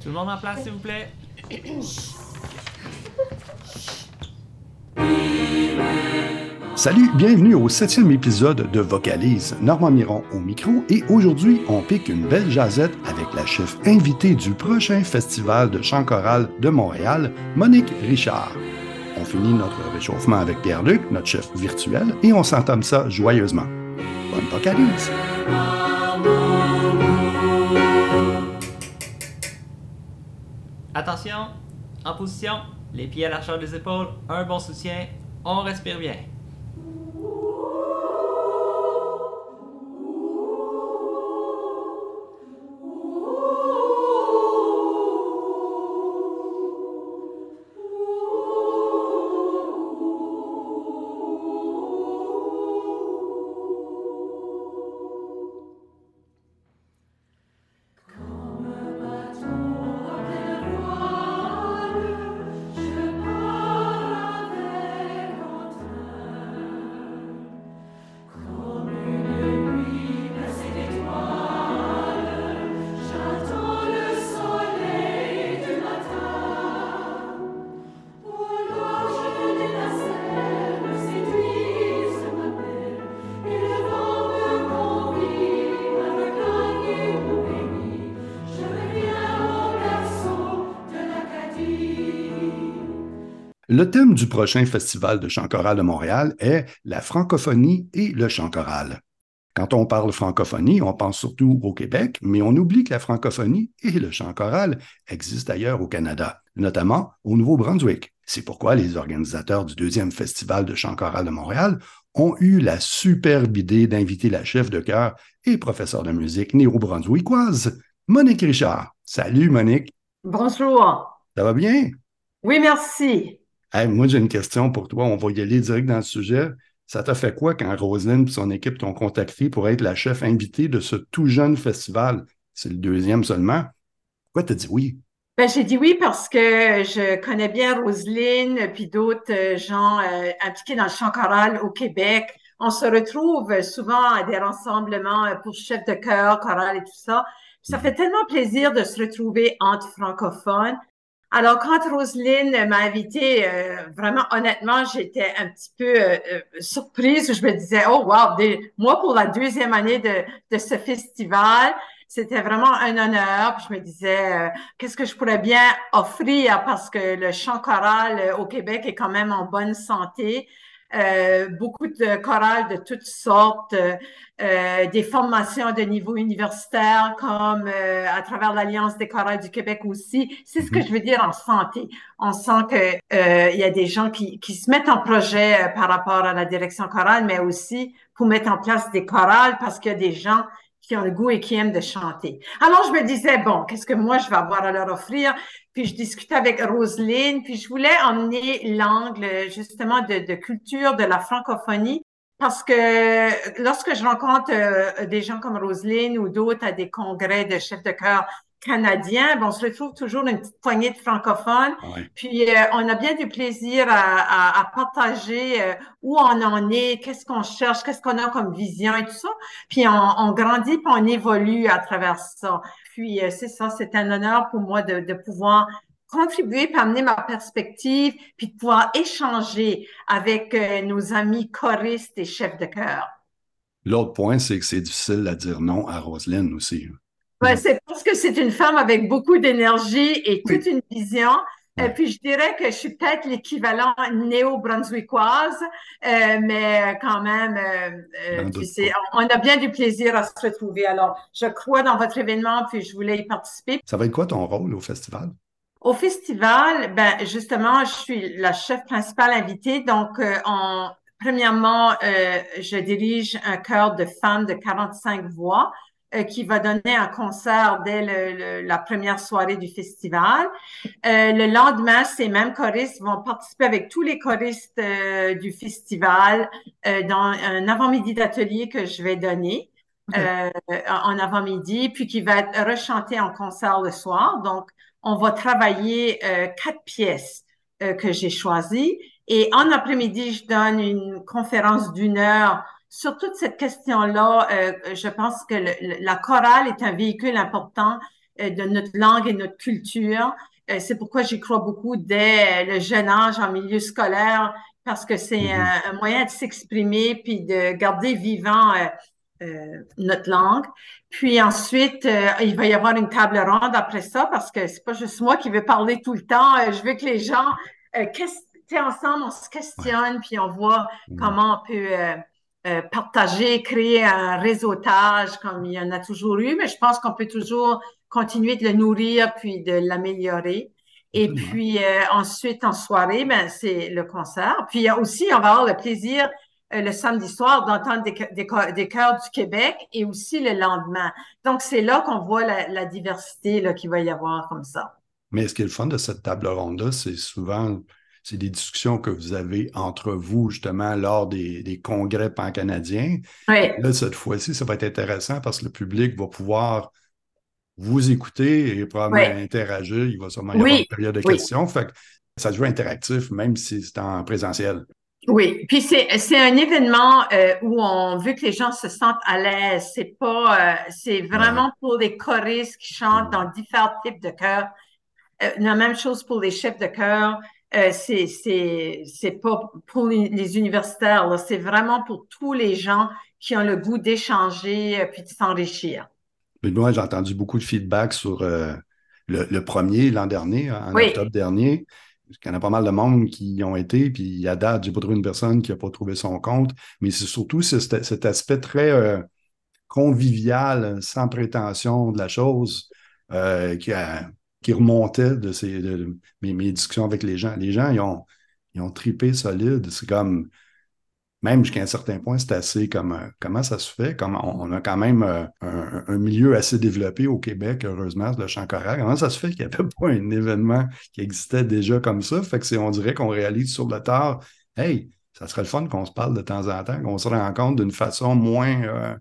Tout le monde en place, s'il vous plaît. Salut, bienvenue au septième épisode de Vocalise. Normand Miron au micro et aujourd'hui, on pique une belle jazette avec la chef invitée du prochain festival de chant choral de Montréal, Monique Richard. On finit notre réchauffement avec Pierre-Luc, notre chef virtuel, et on s'entame ça joyeusement. Bonne vocalise! Attention, en position, les pieds à l'archeur des épaules, un bon soutien, on respire bien. Le thème du prochain Festival de chant choral de Montréal est la francophonie et le chant choral. Quand on parle francophonie, on pense surtout au Québec, mais on oublie que la francophonie et le chant choral existent ailleurs au Canada, notamment au Nouveau-Brunswick. C'est pourquoi les organisateurs du deuxième Festival de chant choral de Montréal ont eu la superbe idée d'inviter la chef de chœur et professeure de musique néo-brunswickoise, Monique Richard. Salut Monique. Bonjour. Ça va bien? Oui, merci moi, j'ai une question pour toi. On va y aller direct dans le sujet. Ça t'a fait quoi quand Roselyne et son équipe t'ont contacté pour être la chef invitée de ce tout jeune festival? C'est le deuxième seulement. Pourquoi t'as dit oui? Ben, j'ai dit oui parce que je connais bien Roselyne puis d'autres euh, gens euh, impliqués dans le chant choral au Québec. On se retrouve souvent à des rassemblements euh, pour chefs de chœur, choral et tout ça. ça mhm. fait tellement plaisir de se retrouver entre francophones. Alors, quand Roselyne m'a invitée, euh, vraiment, honnêtement, j'étais un petit peu euh, euh, surprise. Je me disais, oh, wow, moi, pour la deuxième année de, ce festival, c'était vraiment un honneur. Je me disais, qu'est-ce que je pourrais bien offrir parce que le chant choral au Québec est quand même en bonne santé. Euh, beaucoup de chorales de toutes sortes, euh, euh, des formations de niveau universitaire comme à travers l'Alliance des chorales du Québec aussi. C'est ce que mhm. je veux dire en santé. On sent que il y a des gens qui, qui se mettent en projet par rapport à la direction chorale, mais aussi pour mettre en place des chorales parce qu'il y a des gens qui ont le goût et qui aiment de chanter. Alors, je me disais, bon, qu'est-ce que moi, je vais avoir à leur offrir? Puis, je discutais avec Roselyne, puis je voulais emmener l'angle, justement, de, de, culture de la francophonie. Parce que lorsque je rencontre euh, des gens comme Roselyne ou d'autres à des congrès de chefs de chœur canadien, bon, on se retrouve toujours une petite poignée de francophones. Puis euh, on a bien du plaisir à, à, partager euh, où on en est, qu'est-ce qu'on cherche, qu'est-ce qu'on a comme vision et tout ça. Puis on, on grandit, puis on évolue à travers ça. Puis euh, c'est ça, c'est un honneur pour moi de, de pouvoir contribuer, puis amener ma perspective, puis de pouvoir échanger avec nos amis choristes et chefs de chœur. L'autre point, c'est que c'est difficile à dire non à Roselyne aussi. Hein. Ouais, c'est parce que c'est une femme avec beaucoup d'énergie et toute une vision. Et puis, je dirais que je suis peut-être l'équivalent néo-brunswickoise, euh, mais quand même, euh, euh on a bien du plaisir à se retrouver. Alors, je crois dans votre événement, puis je voulais y participer. Ça va être quoi ton rôle au festival? Au festival, ben justement, je suis la chef principale invitée. Donc, en, premièrement, je dirige un chœur de femmes de 45 voix. Euh, qui va donner un concert dès la première soirée du festival. Euh, le lendemain, ces mêmes choristes vont participer avec tous les choristes euh, du festival dans un avant-midi d'atelier que je vais donner. en avant-midi, puis qui va être rechanté en concert le soir. Donc, on va travailler quatre pièces que j'ai choisies. Et en après-midi, je donne une conférence d'une heure sur toute cette question-là, euh, je pense que la chorale est un véhicule important euh, de notre langue et notre culture. Euh, c'est pourquoi j'y crois beaucoup dès le jeune âge en milieu scolaire, parce que c'est mm-hmm. un, moyen de s'exprimer puis de garder vivant notre langue. Puis ensuite, il va y avoir une table ronde après ça, parce que c'est pas juste moi qui veux parler tout le temps. je veux que les gens, ensemble, on se questionne, puis on voit mm-hmm. comment on peut euh, partager, créer un réseautage comme il y en a toujours eu, mais je pense qu'on peut toujours continuer de le nourrir puis de l'améliorer. Et puis euh, ensuite, en soirée, ben, c'est le concert. Puis aussi, on va avoir le plaisir euh, le samedi soir d'entendre des, des, des chœurs du Québec et aussi le lendemain. Donc, c'est là qu'on voit la, la diversité qu'il va y avoir comme ça. Mais ce qui est le fun de cette table ronde-là, c'est souvent c'est des discussions que vous avez entre vous, justement, lors des, congrès pan-canadiens. Là, cette fois-ci, ça va être intéressant parce que le public va pouvoir vous écouter et probablement interagir. Il va sûrement y avoir une période de questions. Fait que ça devient interactif, même si c'est en présentiel. Oui, puis c'est, un événement euh, où on veut que les gens se sentent à l'aise. C'est pas, euh, c'est vraiment pour les choristes qui chantent dans différents types de chœurs. Euh, la même chose pour les chefs de chœur. Euh, c'est pas pour les, universitaires, c'est vraiment pour tous les gens qui ont le goût d'échanger euh, puis de s'enrichir. Mais moi, j'ai entendu beaucoup de feedback sur euh, le, premier l'an dernier, en octobre dernier. Il y en a pas mal de monde qui y ont été, puis à date, j'ai pas trouvé une personne qui n'a pas trouvé son compte. Mais c'est surtout cet, cet, aspect très convivial, sans prétention de la chose, qui a qui remontait de, ces, mes, discussions avec les gens. Les gens, ils ont, ils ont tripé solide. C'est comme, même jusqu'à un certain point, c'est assez comme, euh, comment ça se fait? Comme on, a quand même euh, un, milieu assez développé au Québec, heureusement, le chant. Comment ça se fait qu'il n'y avait pas un événement qui existait déjà comme ça? Fait que c'est, on dirait qu'on réalise sur le tard, hey, ça serait le fun qu'on se parle de temps en temps, qu'on se rencontre d'une façon moins, euh,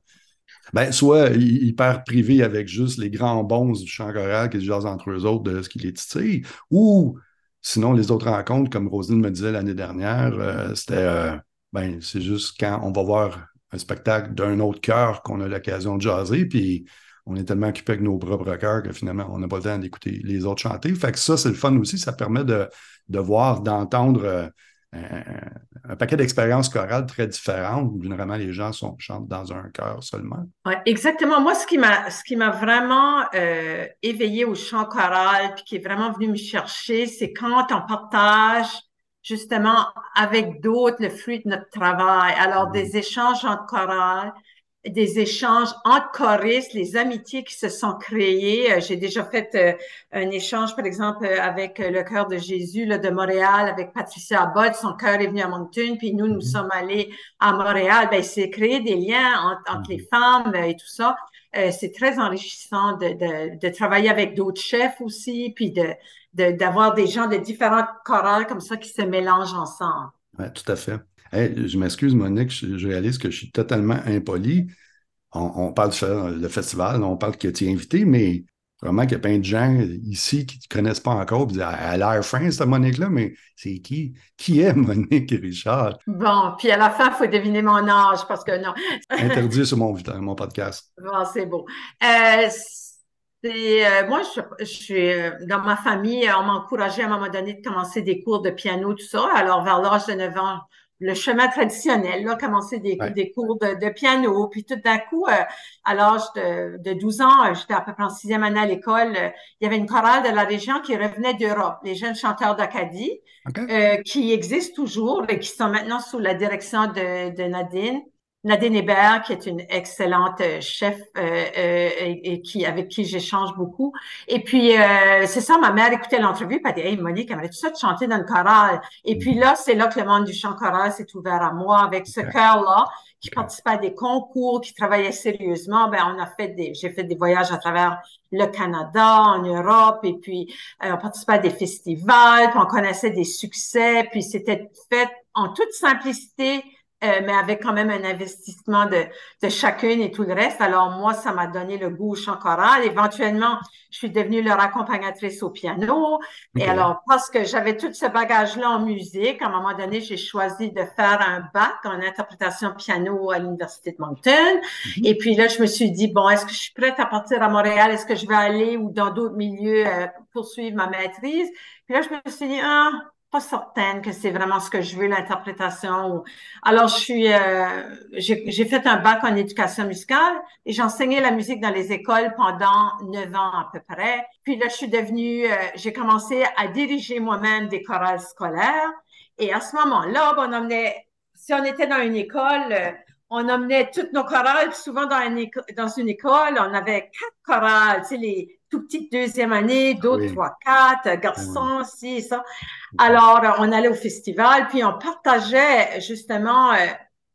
ben, soit hyper privé avec juste les grands bons du chant choral qui se jasent entre eux autres de ce qui les titille, ou sinon les autres rencontres, comme Rosine me disait l'année dernière, euh, c'était euh, ben, c'est juste quand on va voir un spectacle d'un autre cœur qu'on a l'occasion de jaser, puis on est tellement occupé avec nos propres cœurs que finalement, on n'a pas le temps d'écouter les autres chanter. Fait que ça, c'est le fun aussi. Ça permet de, de voir, d'entendre euh, un, paquet d'expériences chorales très différentes. Généralement, les gens sont, chantent dans un chœur seulement. Ouais, exactement. Moi, ce qui m'a, ce qui m'a vraiment euh, éveillé au chant choral, puis qui est vraiment venu me chercher, c'est quand on partage justement avec d'autres le fruit de notre travail. Alors, mm-hmm. des échanges en chorale, des échanges entre choristes, les amitiés qui se sont créées. Euh, j'ai déjà fait euh, un échange, par exemple, euh, avec le cœur de Jésus là, de Montréal, avec Patricia Abbott. Son cœur est venu à Moncton, puis nous, nous mm-hmm. sommes allés à Montréal. Ben, c'est créé des liens entre, entre, les mm-hmm. femmes et tout ça. c'est très enrichissant de, de, de travailler avec d'autres chefs aussi, puis de d'avoir des gens de différentes chorales comme ça qui se mélangent ensemble. Oui, tout à fait je m'excuse, Monique, je, réalise que je suis totalement impoli. On, parle de le festival, on parle que tu es invité, mais vraiment qu'il y a plein de gens ici qui ne connaissent pas encore. Puis, elle a l'air fin, cette Monique-là, mais c'est qui? Qui est Monique Richard? Bon, puis à la fin, il faut deviner mon âge parce que non. Interdit sur mon, mon podcast. Bon, c'est beau. Euh, euh, moi, je, suis euh, dans ma famille, on m'a encouragé à un moment donné de commencer des cours de piano, tout ça. Alors, vers l'âge de 9 ans, le chemin traditionnel, là, commencer des, des cours de, piano. Puis tout d'un coup, euh, à l'âge de, de 12 ans, euh, j'étais à peu près en sixième année à l'école, euh, il y avait une chorale de la région qui revenait d'Europe, les jeunes chanteurs d'Acadie, qui existent toujours et qui sont maintenant sous la direction de, de Nadine. Nadine Hébert, qui est une excellente euh, chef euh, euh, et, qui avec qui j'échange beaucoup. Et puis euh, c'est ça, ma mère écoutait l'entrevue, puis elle dit Hey Monique, aimerais tout ça de chanter dans le choral. Et puis là, c'est là que le monde du chant choral s'est ouvert à moi avec ce chœur-là, qui participait à des concours, qui travaillait sérieusement. Ben on a fait des, j'ai fait des voyages à travers le Canada, en Europe, et puis on participait à des festivals, puis on connaissait des succès, puis c'était fait en toute simplicité euh, mais avec quand même un investissement de, de chacune et tout le reste. Alors moi, ça m'a donné le goût au chant choral. Éventuellement, je suis devenue leur accompagnatrice au piano. Et alors, parce que j'avais tout ce bagage-là en musique, à un moment donné, j'ai choisi de faire un bac en interprétation piano à l'Université de Moncton. Mhm. Et puis là, je me suis dit, bon, est-ce que je suis prête à partir à Montréal? Est-ce que je vais aller ou dans d'autres milieux euh, poursuivre ma maîtrise? Puis là, je me suis dit, ah, pas certaine que c'est vraiment ce que je veux, l'interprétation. Alors, je suis, euh, j'ai fait un bac en éducation musicale et j'enseignais la musique dans les écoles pendant neuf ans à peu près. Puis là, je suis devenue, euh, j'ai commencé à diriger moi-même des chorales scolaires. Et à ce moment-là, on emmenait, si on était dans une école, euh, on emmenait toutes nos chorales. Souvent dans une, dans une école, on avait quatre chorales, tu sais, les tout petites deuxième année, d'autres trois, quatre, garçons, ci, ça. Alors, on allait au festival, puis on partageait justement euh,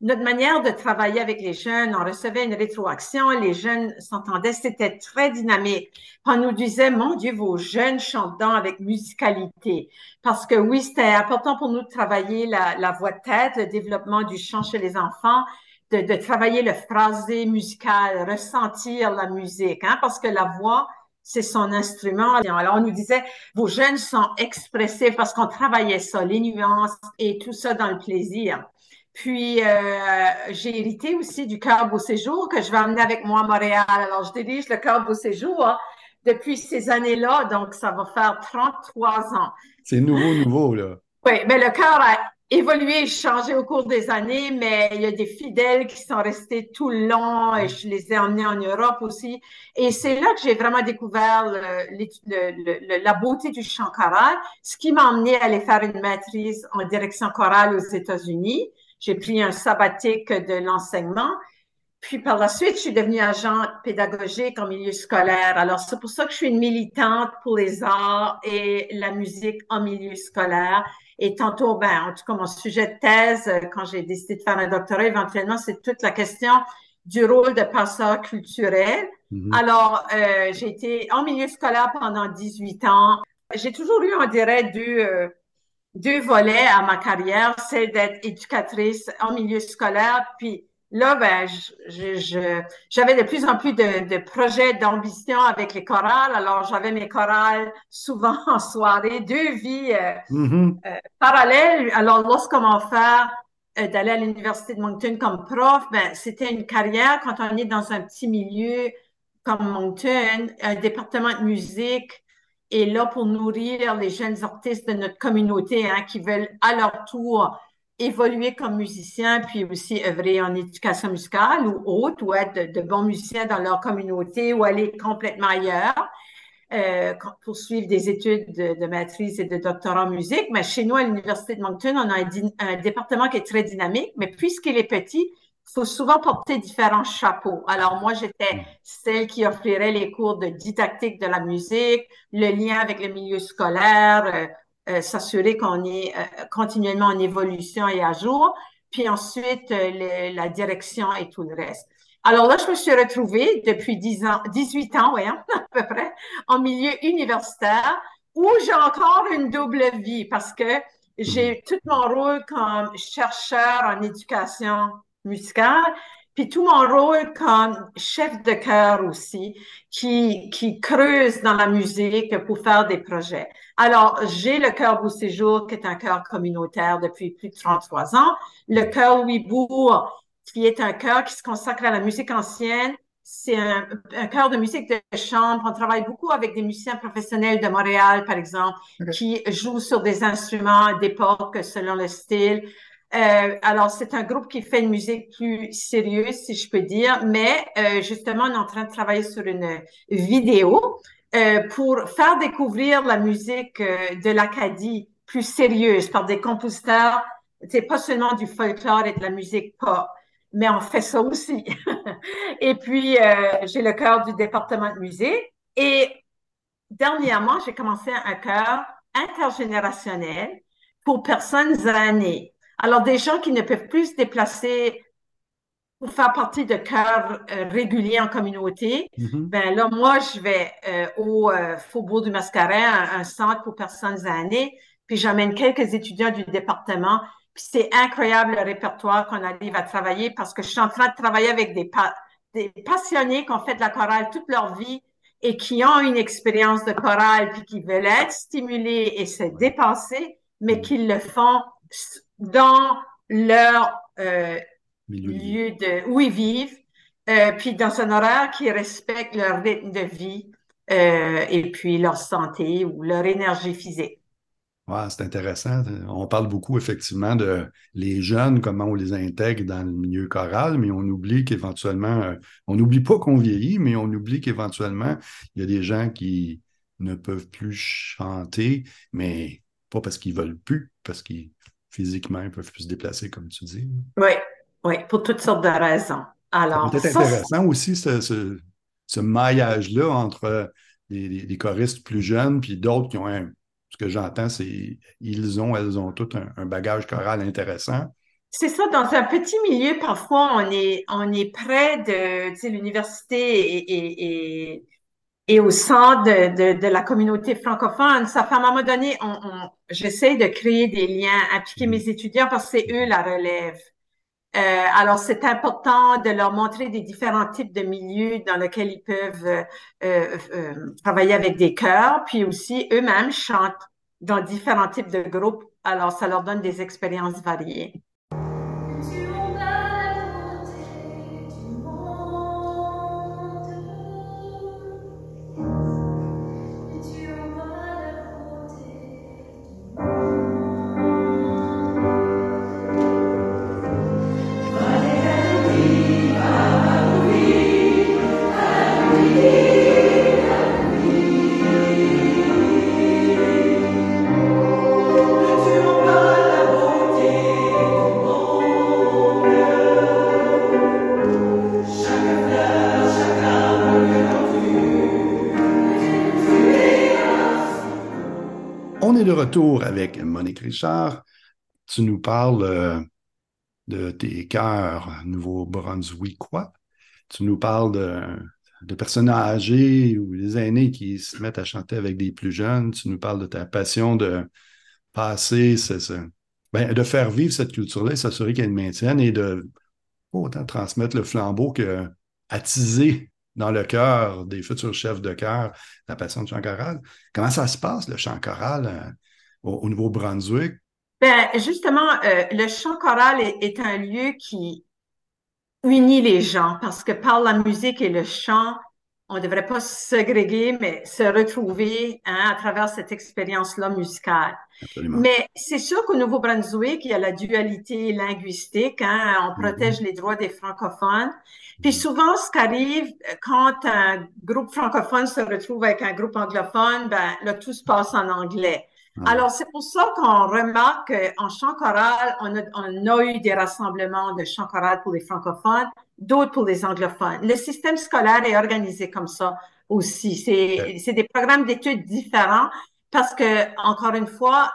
notre manière de travailler avec les jeunes. On recevait une rétroaction, les jeunes s'entendaient, c'était très dynamique. On nous disait, mon Dieu, vos jeunes chantant avec musicalité. Parce que oui, c'était important pour nous de travailler la, la voix de tête, le développement du chant chez les enfants, de, de, travailler le phrasé musical, ressentir la musique, hein, parce que la voix, c'est son instrument. Alors, on nous disait, vos jeunes sont expressifs parce qu'on travaillait ça, les nuances et tout ça dans le plaisir. Puis, euh, j'ai hérité aussi du Cœur Beau Séjour que je vais amener avec moi à Montréal. Alors, je dirige le Cœur Beau Séjour hein, depuis ces années-là, donc ça va faire 33 ans. C'est nouveau, nouveau, là. Oui, mais le cœur a évolué et changé au cours des années, mais il y a des fidèles qui sont restés tout le long et je les ai emmenés en Europe aussi. Et c'est là que j'ai vraiment découvert le, la beauté du chant choral, ce qui m'a emmené à aller faire une maîtrise en direction chorale aux États-Unis. J'ai pris un sabbatique de l'enseignement. Puis par la suite, je suis devenue agent pédagogique en milieu scolaire. Alors c'est pour ça que je suis une militante pour les arts et la musique en milieu scolaire. Et tantôt, ben, en tout cas, mon sujet de thèse, euh, quand j'ai décidé de faire un doctorat, éventuellement, c'est toute la question du rôle de passeur culturel. Mm-hmm. Alors, euh, j'ai été en milieu scolaire pendant 18 ans. J'ai toujours eu, on dirait, deux, euh, deux volets à ma carrière, c'est d'être éducatrice en milieu scolaire, puis là, ben, j'avais de plus en plus de, de projets d'ambition avec les chorales. Alors, j'avais mes chorales souvent en soirée, deux vies euh, mm-hmm. euh, parallèles. Alors, lorsqu'on m'a offert euh, d'aller à l'Université de Moncton comme prof, ben, c'était une carrière quand on est dans un petit milieu comme Moncton, un département de musique est là pour nourrir les jeunes artistes de notre communauté hein, qui veulent à leur tour évoluer comme musicien, puis aussi œuvrer en éducation musicale ou autre, ou être de, bons musiciens dans leur communauté ou aller complètement ailleurs, euh, poursuivre des études de, maîtrise et de doctorat en musique. Mais chez nous, à l'Université de Moncton, on a un, département qui est très dynamique, mais puisqu'il est petit, il faut souvent porter différents chapeaux. Alors moi, j'étais celle qui offrirait les cours de didactique de la musique, le lien avec le milieu scolaire, euh, s'assurer qu'on est euh, continuellement en évolution et à jour, puis ensuite euh, la direction et tout le reste. Alors là, je me suis retrouvée depuis 10 ans, 18 ans, oui, à peu près, en milieu universitaire, où j'ai encore une double vie parce que j'ai tout mon rôle comme chercheur en éducation musicale, puis tout mon rôle comme chef de chœur aussi, qui, qui creuse dans la musique pour faire des projets. Alors, j'ai le Chœur Beau Séjour, qui est un chœur communautaire depuis plus de 33 ans. Le Chœur Louis Bourg, qui est un chœur qui se consacre à la musique ancienne. C'est un, un chœur de musique de chambre. On travaille beaucoup avec des musiciens professionnels de Montréal, par exemple, qui jouent sur des instruments d'époque selon le style. Euh, alors, c'est un groupe qui fait une musique plus sérieuse, si je peux dire, mais euh, justement, on est en train de travailler sur une vidéo euh, pour faire découvrir la musique euh, de l'Acadie plus sérieuse par des compositeurs. C'est pas seulement du folklore et de la musique pop, mais on fait ça aussi. et puis, euh, j'ai le cœur du département de musée. Et dernièrement, j'ai commencé un cœur intergénérationnel pour personnes aînées. Alors, des gens qui ne peuvent plus se déplacer pour faire partie de cœurs euh, réguliers en communauté, mm-hmm. ben là, moi, je vais euh, au euh, Faubourg du Mascaret, un, centre pour personnes aînées, puis j'amène quelques étudiants du département, c'est incroyable le répertoire qu'on arrive à travailler parce que je suis en train de travailler avec des, des passionnés qui ont fait de la chorale toute leur vie et qui ont une expérience de chorale puis qui veulent être stimulés et se dépasser, mais mm. qui le font dans leur euh, lieu de où ils vivent, euh, puis dans un horaire qui respecte leur rythme de vie euh, et puis leur santé ou leur énergie physique. Ouais, c'est intéressant. On parle beaucoup effectivement de les jeunes, comment on les intègre dans le milieu choral, mais on oublie qu'éventuellement, euh, on n'oublie pas qu'on vieillit, mais on oublie qu'éventuellement, il y a des gens qui ne peuvent plus chanter, mais pas parce qu'ils veulent plus, parce qu'ils physiquement ils peuvent plus se déplacer, comme tu dis. Oui, oui, pour toutes sortes de raisons. Alors, c'est intéressant aussi ce, maillage-là entre les, choristes plus jeunes puis d'autres qui ont un ce que j'entends, c'est ils ont, elles ont tout un, bagage choral intéressant. C'est ça, dans un petit milieu, parfois, on est, on est près de l'université et, et, au centre de, la communauté francophone. Ça fait à un moment donné, on, j'essaie de créer des liens, impliquer mm-hmm. mes étudiants parce que c'est eux la relève. Euh, alors, c'est important de leur montrer des différents types de milieux dans lesquels ils peuvent euh, euh, travailler avec des chœurs, puis aussi eux-mêmes chantent dans différents types de groupes. Alors, ça leur donne des expériences variées. Retour avec Monique Richard. Tu nous parles euh, de tes cœurs nouveau-brunswickois. Tu nous parles de, personnes âgées ou des aînés qui se mettent à chanter avec des plus jeunes. Tu nous parles de ta passion de passer, ben, de faire vivre cette culture-là et s'assurer qu'elle maintienne et de autant transmettre le flambeau que attiser dans le cœur des futurs chefs de chœur la passion du chant choral. Comment ça se passe, le chant choral, euh, au, Nouveau-Brunswick? Ben, justement, euh, le chant choral est, un lieu qui unit les gens parce que par la musique et le chant, on ne devrait pas se ségréguer, mais se retrouver hein, à travers cette expérience-là musicale. Mais c'est sûr qu'au Nouveau-Brunswick, il y a la dualité linguistique. Hein, on mm-hmm. protège les droits des francophones. Puis souvent, ce qui arrive quand un groupe francophone se retrouve avec un groupe anglophone, ben là, tout se passe en anglais. Alors, c'est pour ça qu'on remarque qu'en chant choral, on a, eu des rassemblements de chant choral pour les francophones, d'autres pour les anglophones. Le système scolaire est organisé comme ça aussi. C'est des programmes d'études différents parce que, encore une fois,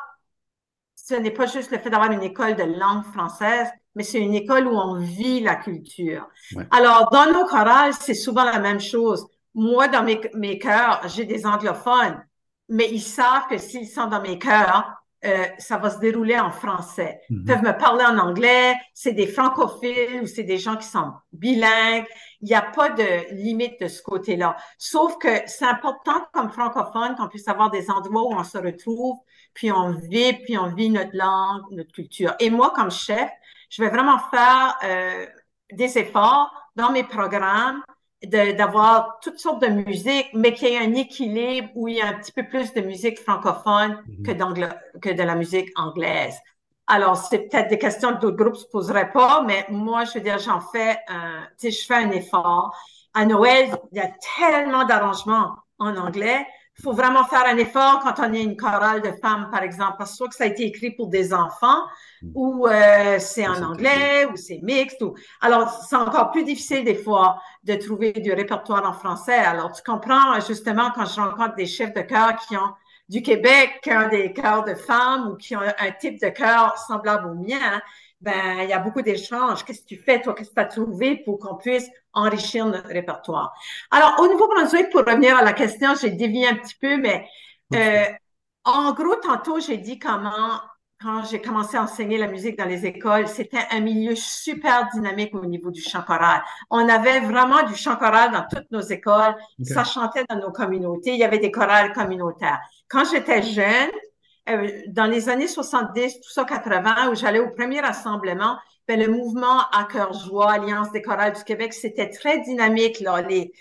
ce n'est pas juste le fait d'avoir une école de langue française, mais c'est une école où on vit la culture. Alors, dans nos chorales, c'est souvent la même chose. Moi, dans mes, mes chœurs, j'ai des anglophones mais ils savent que s'ils sont dans mes cœurs, euh, ça va se dérouler en français. Ils mhm. peuvent me parler en anglais, c'est des francophiles ou c'est des gens qui sont bilingues. Il n'y a pas de limite de ce côté-là. Sauf que c'est important comme francophone qu'on puisse avoir des endroits où on se retrouve, puis on vit, puis on vit notre langue, notre culture. Et moi, comme chef, je vais vraiment faire euh, des efforts dans mes programmes d'avoir toutes sortes de musique, mais qu'il y ait un équilibre où il y a un petit peu plus de musique francophone mhm. que, que de la musique anglaise. Alors, c'est peut-être des questions que d'autres groupes se poseraient pas, mais moi, je veux dire, j'en fais un, tu sais, je fais un effort. À Noël, il y a tellement d'arrangements en anglais il faut vraiment faire un effort quand on est une chorale de femmes, par exemple, parce que soit que ça a été écrit pour des enfants, mm. ou euh, c'est en anglais, ou c'est mixte. Ou... Alors, c'est encore plus difficile des fois de trouver du répertoire en français. Alors, tu comprends justement quand je rencontre des chefs de chœur qui ont du Québec, qui ont des chœurs de femmes ou qui ont un type de chœur semblable au mien, ben, il y a beaucoup d'échanges. Qu'est-ce que tu fais, toi? Qu'est-ce que tu as trouvé pour qu'on puisse enrichir notre répertoire? Alors, au Nouveau-Brunswick, pour revenir à la question, j'ai dévié un petit peu, mais euh, en gros, tantôt, j'ai dit comment quand j'ai commencé à enseigner la musique dans les écoles, c'était un milieu super dynamique au niveau du chant choral. On avait vraiment du chant choral dans toutes nos écoles. Ça chantait dans nos communautés. Il y avait des chorales communautaires. Quand j'étais jeune, euh, dans les années 70, tout ça 80, où j'allais au premier rassemblement, ben, le mouvement à cœur joie, Alliance des chorales du Québec, c'était très dynamique. Là, les,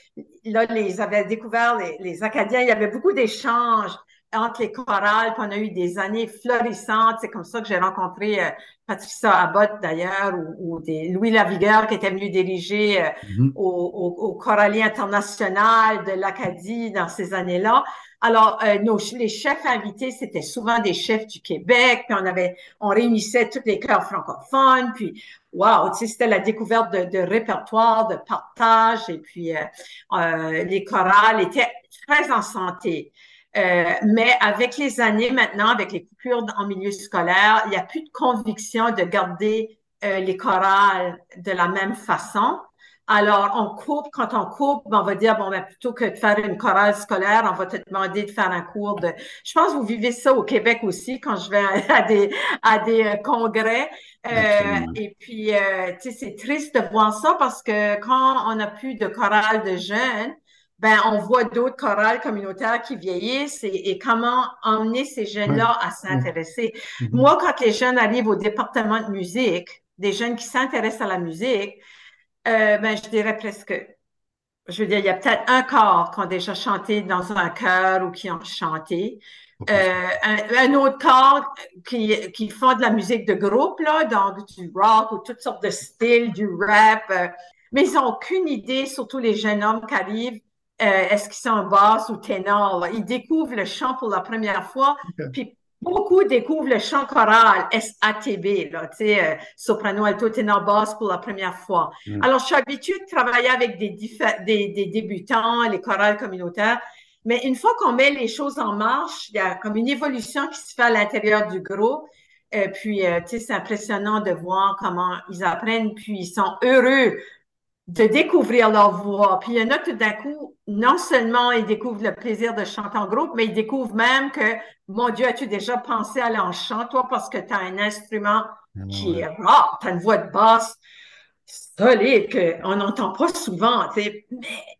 là, les avaient découvert les, les Acadiens. Il y avait beaucoup d'échanges entre les chorales, puis on a eu des années florissantes. C'est comme ça que j'ai rencontré euh, Patricia Abbott d'ailleurs, ou, des Louis Lavigueur qui était venu diriger euh, mm-hmm. au, au, au Choralier international de l'Acadie dans ces années-là. Alors, euh, nos, les chefs invités, c'était souvent des chefs du Québec, puis on avait, on réunissait tous les chœurs francophones, puis wow, c'était la découverte de, de répertoire, de partage, et puis euh, les chorales étaient très en santé. Euh, mais avec les années maintenant, avec les coupures en milieu scolaire, il n'y a plus de conviction de garder euh, les chorales de la même façon. Alors, on coupe, quand on coupe, ben, on va dire, bon, ben, plutôt que de faire une chorale scolaire, on va te demander de faire un cours de... Je pense que vous vivez ça au Québec aussi, quand je vais à des, à des euh, congrès. Euh, et puis, euh, tu sais, c'est triste de voir ça parce que quand on n'a plus de chorale de jeunes, ben, on voit d'autres chorales communautaires qui vieillissent et, comment emmener ces jeunes-là à s'intéresser. Mm-hmm. Moi, quand les jeunes arrivent au département de musique, des jeunes qui s'intéressent à la musique, euh, ben, je dirais presque, je veux dire, il y a peut-être un corps qui ont déjà chanté dans un chœur ou qui ont chanté. Euh, un, autre corps qui, qui font de la musique de groupe, là, donc du rock ou toutes sortes de styles, du rap, euh, mais ils n'ont aucune idée, surtout les jeunes hommes qui arrivent, est-ce qu'ils sont basse ou ténor. Ils découvrent le chant pour la première fois, puis beaucoup découvrent le chant choral SATB, là, tu sais, euh, soprano, alto, ténor, basse pour la première fois. Mm. Alors, je suis habituée de travailler avec des, des, débutants, les chorales communautaires, mais une fois qu'on met les choses en marche, il y a comme une évolution qui se fait à l'intérieur du groupe. Et euh, puis, tu sais, c'est impressionnant de voir comment ils apprennent, puis ils sont heureux de découvrir leur voix. Puis il y en a tout d'un coup, non seulement ils découvrent le plaisir de chanter en groupe, mais ils découvrent même que, mon Dieu, as-tu déjà pensé à aller en chant, toi, parce que tu as un instrument ah qui est rare, tu as une voix de basse solide qu'on n'entend pas souvent, mais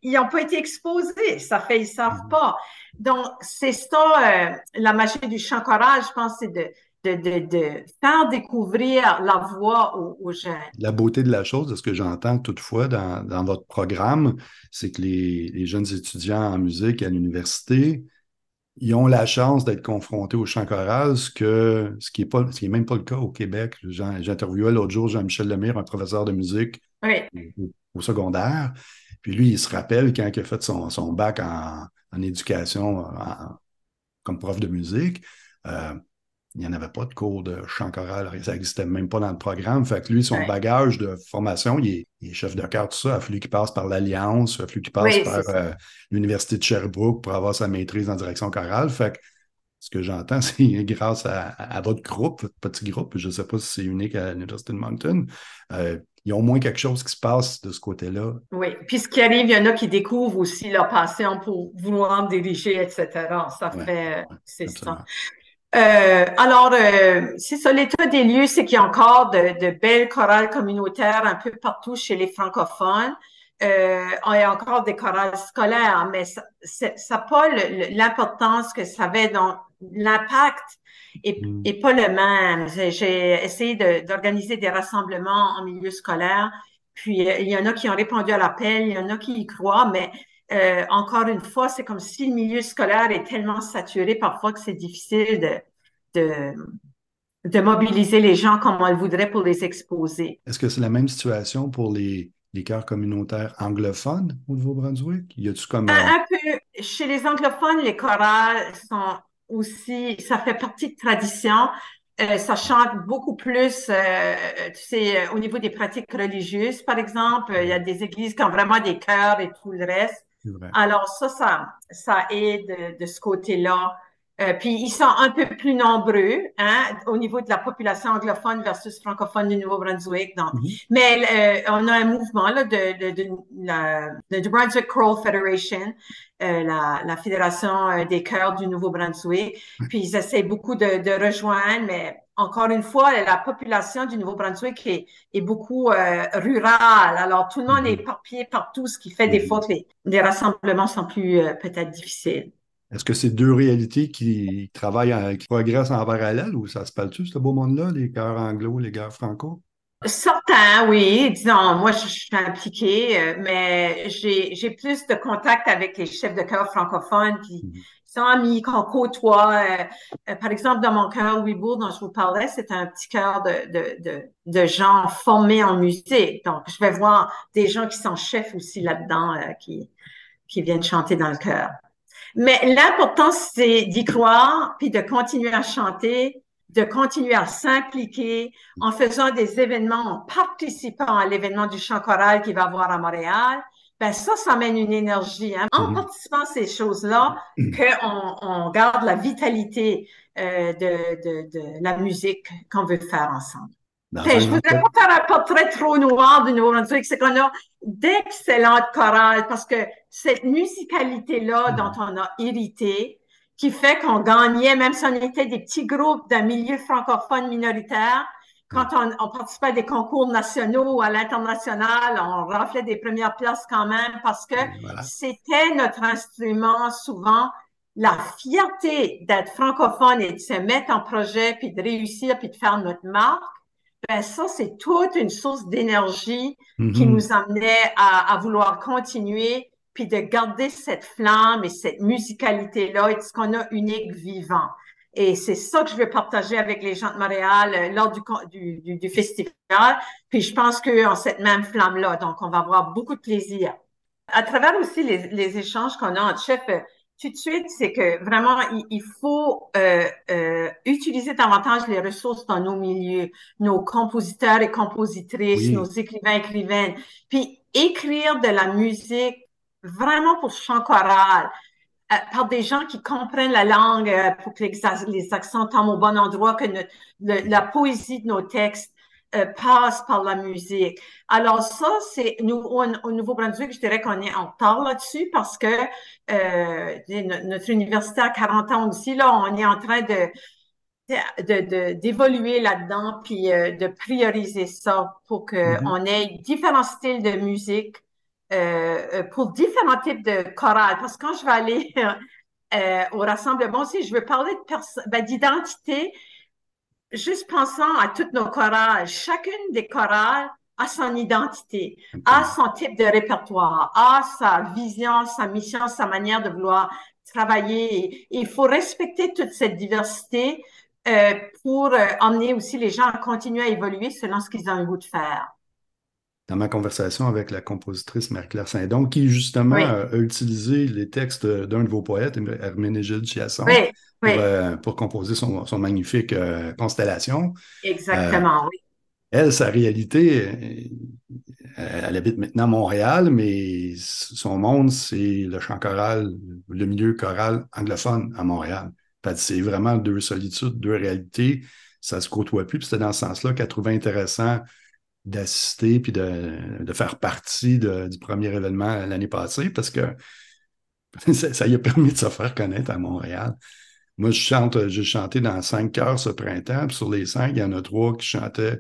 ils n'ont pas été exposés, ça fait, ils savent mm-hmm. pas. Donc, c'est ça, euh, la magie du chant choral, je pense, c'est de de, de, de, faire découvrir la voix aux, jeunes. La beauté de la chose, de ce que j'entends toutefois dans, dans, votre programme, c'est que les, les, jeunes étudiants en musique à l'université, ils ont la chance d'être confrontés au chant choral, ce, que, ce qui n'est pas, ce qui est même pas le cas au Québec. J'interviewais l'autre jour Jean-Michel Lemire, un professeur de musique au, secondaire. Puis lui, il se rappelle quand il a fait son, son bac en, en éducation comme prof de musique. Euh, il n'y en avait pas de cours de chant choral, ça n'existait même pas dans le programme. Fait que lui, son bagage de formation, il est, chef de chœur, tout ça, il a fallu qu'il passe par l'Alliance, il a fallu qu'il passe par euh, l'Université de Sherbrooke pour avoir sa maîtrise en direction chorale. Fait que ce que j'entends, c'est grâce à, votre groupe, votre petit groupe, je ne sais pas si c'est unique à l'Université de Moncton, euh, il y a au moins quelque chose qui se passe de ce côté-là. Oui, puis ce qui arrive, il y en a qui découvrent aussi leur passion pour vouloir diriger, etc. Ça fait, c'est ça. Euh, alors, euh, c'est ça, l'état des lieux, c'est qu'il y a encore de, de, belles chorales communautaires un peu partout chez les francophones. Euh, il y a encore des chorales scolaires, mais ça n'a pas l'importance que ça avait dans l'impact est, mm. pas le même. J'ai essayé d'organiser des rassemblements en milieu scolaire, puis euh, il y en a qui ont répondu à l'appel, il y en a qui y croient, mais euh, encore une fois, c'est comme si le milieu scolaire est tellement saturé parfois que c'est difficile de, de, de, mobiliser les gens comme on le voudrait pour les exposer. Est-ce que c'est la même situation pour les, les chœurs communautaires anglophones au Nouveau-Brunswick? Y a-tu comme. Un, un, peu. Chez les anglophones, les chorales sont aussi. Ça fait partie de tradition. Euh, ça chante beaucoup plus, euh, tu sais, au niveau des pratiques religieuses, par exemple. Il y a des églises qui ont vraiment des chœurs et tout le reste. Alors ça, ça, ça aide de ce côté-là. Euh, puis ils sont un peu plus nombreux hein, au niveau de la population anglophone versus francophone du Nouveau-Brunswick. Donc, mm-hmm. mais euh, on a un mouvement là, de, de, de, de Brunswick Choral Federation, euh, la, la, fédération euh, des chœurs du Nouveau-Brunswick. Puis ils essaient beaucoup de, de rejoindre, mais encore une fois, la population du Nouveau-Brunswick est, est, beaucoup euh, rurale. Alors, tout le monde est mm-hmm. éparpillé partout, ce qui fait des mm-hmm. fois que les, rassemblements sont plus euh, peut-être difficiles. Est-ce que c'est deux réalités qui travaillent, qui progressent en parallèle ou ça se parle-tu, ce beau monde-là, les gars anglo, les gars franco? Certains, oui. Disons, moi, je, suis impliquée, euh, mais j'ai plus de contact avec les chefs de cœur francophones mhm. Sont amis, qu'on côtoie. Euh, euh, par exemple, dans mon cœur Weibo, dont je vous parlais, c'est un petit cœur de, de, de, de, gens formés en musique. Donc, je vais voir des gens qui sont chefs aussi là-dedans, qui, qui viennent chanter dans le cœur. Mais l'important, c'est d'y croire, puis de continuer à chanter, de continuer à s'impliquer en faisant des événements, en participant à l'événement du chant choral qu'il va avoir à Montréal, ben ça, ça amène une énergie. Hein. En mm-hmm. participant à ces choses-là, mm-hmm. qu'on on garde la vitalité euh, de, de, de la musique qu'on veut faire ensemble. Ben, je voudrais pas faire un portrait trop noir du Nouveau-Brunswick, c'est qu'on a d'excellentes chorales parce que cette musicalité-là mm-hmm. dont on a hérité, qui fait qu'on gagnait, même si on était des petits groupes d'un milieu francophone minoritaire, quand on, participait à des concours nationaux ou à l'international, on raflait des premières places quand même parce que c'était notre instrument souvent. La fierté d'être francophone et de se mettre en projet, puis de réussir, puis de faire notre marque, ben ça, c'est toute une source d'énergie qui mm-hmm. nous amenait à, à vouloir continuer puis de garder cette flamme et cette musicalité-là et ce qu'on a unique vivant. Et c'est ça que je veux partager avec les gens de Montréal euh, lors du, du, du, festival. Puis je pense qu'eux ont cette même flamme-là. Donc, on va avoir beaucoup de plaisir. À travers aussi les, les échanges qu'on a entre chefs, euh, tout de suite, c'est que vraiment, il, faut euh, euh, utiliser davantage les ressources dans nos milieux, nos compositeurs et compositrices, nos écrivains et écrivaines. Puis écrire de la musique vraiment pour chant choral, euh, par des gens qui comprennent la langue, euh, pour que les, accents tombent au bon endroit, que la poésie de nos textes euh, passe par la musique. Alors ça, c'est nous au, Nouveau-Brunswick, je dirais qu'on est en retard là-dessus parce que notre université a 40 ans aussi, là, on est en train de d'évoluer de, là-dedans puis de prioriser ça pour qu'on mm-hmm. ait différents styles de musique euh, euh, pour différents types de chorales. Parce que quand je vais aller euh, au rassemblement aussi, je veux parler ben, d'identité, juste pensant à toutes nos chorales. Chacune des chorales a son identité, a son type de répertoire, a sa vision, sa mission, sa manière de vouloir travailler. il faut respecter toute cette diversité euh, pour euh, emmener aussi les gens à continuer à évoluer selon ce qu'ils ont le goût de faire dans ma conversation avec la compositrice Marie-Claire Saint-Don, qui justement a utilisé les textes d'un de vos poètes, Herménégilde Chiasson, euh, pour, composer son, magnifique euh, Constellation. Exactement, euh, oui. Elle, sa réalité, elle habite maintenant Montréal, mais son monde, c'est le chant choral, le milieu choral anglophone à Montréal. C'est vraiment deux solitudes, deux réalités. Ça se côtoie plus. Puis c'était dans ce sens-là qu'elle trouvait intéressant d'assister puis de, faire partie du premier événement l'année passée parce que ça, lui a permis de se faire connaître à Montréal. Moi, je chante, j'ai chanté dans cinq chœurs ce printemps, puis sur les cinq, il y en a trois qui chantaient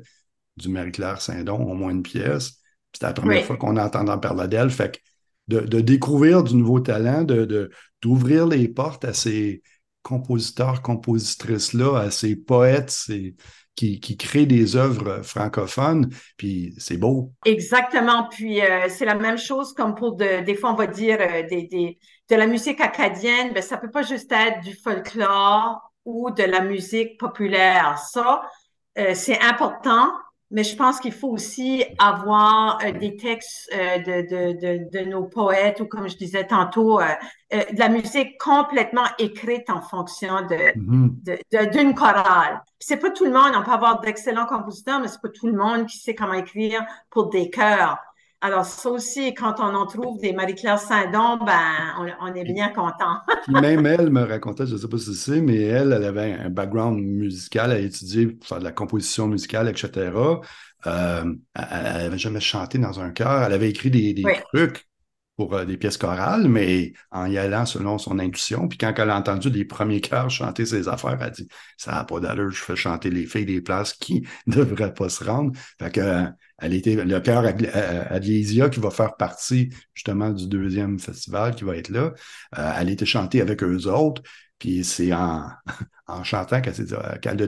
du Marie-Claire Saint-Don, au moins une pièce. C'était la première fois qu'on entendait parler d'elle. Fait que de, découvrir du nouveau talent, de, d'ouvrir les portes à ces compositeurs, compositrices-là, à ces poètes, ces, qui, qui crée des œuvres francophones, puis c'est beau. Exactement. Puis euh, c'est la même chose comme pour de, des fois on va dire euh, des, des, de la musique acadienne, ben ça peut pas juste être du folklore ou de la musique populaire. Ça, euh, c'est important, mais je pense qu'il faut aussi avoir euh, des textes euh, de, de, de, de, nos poètes ou comme je disais tantôt, euh, de la musique complètement écrite en fonction de, d'une chorale. C'est pas tout le monde, on peut avoir d'excellents compositeurs, mais c'est pas tout le monde qui sait comment écrire pour des chœurs. Alors, ça aussi, quand on en trouve des Marie-Claire Saint-Don, ben, on, est bien content. même elle me racontait, je ne sais pas si c'est, mais elle, elle avait un background musical, elle a étudié pour faire de la composition musicale, etc. Euh, elle n'avait jamais chanté dans un chœur. Elle avait écrit des, trucs pour euh, des pièces chorales, mais en y allant selon son intuition. Puis quand elle a entendu les premiers chœurs chanter ses affaires, elle a dit Ça n'a pas d'allure, je fais chanter les filles des places qui ne devraient pas se rendre. Fait que euh, elle était le chœur Adlésia qui va faire partie justement du deuxième festival qui va être là. Euh, elle était chantée avec eux autres. Puis c'est en, en chantant qu'elle a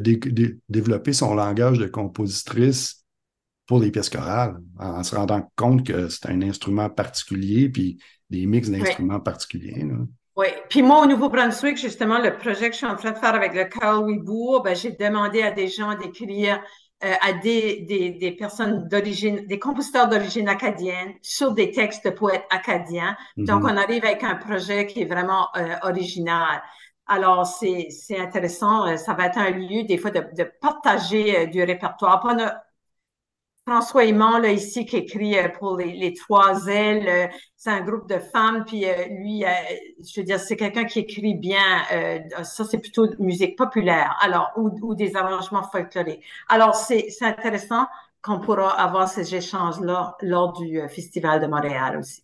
développé son langage de compositrice pour les pièces chorales, en se rendant compte que c'est un instrument particulier, puis des mix d'instruments particuliers. Oui, puis moi, au Nouveau-Brunswick, justement, le projet que je suis en train de faire avec le Carl Wibourg, ben, j'ai demandé à des gens d'écrire euh, à des, des, des personnes d'origine, des compositeurs d'origine acadienne sur des textes de poètes acadiens. Donc, mm-hmm. on arrive avec un projet qui est vraiment euh, original. Alors, c'est intéressant. Euh, ça va être un lieu, des fois, de, de partager du répertoire. Pas, François Aymon, là, ici, qui écrit euh, pour les, Trois Ailes, euh, c'est un groupe de femmes, puis euh, lui, je veux dire, c'est quelqu'un qui écrit bien, ça, c'est plutôt musique populaire, alors, ou, ou des arrangements folkloriques. Alors, c'est intéressant qu'on pourra avoir ces échanges-là lors du Festival de Montréal aussi.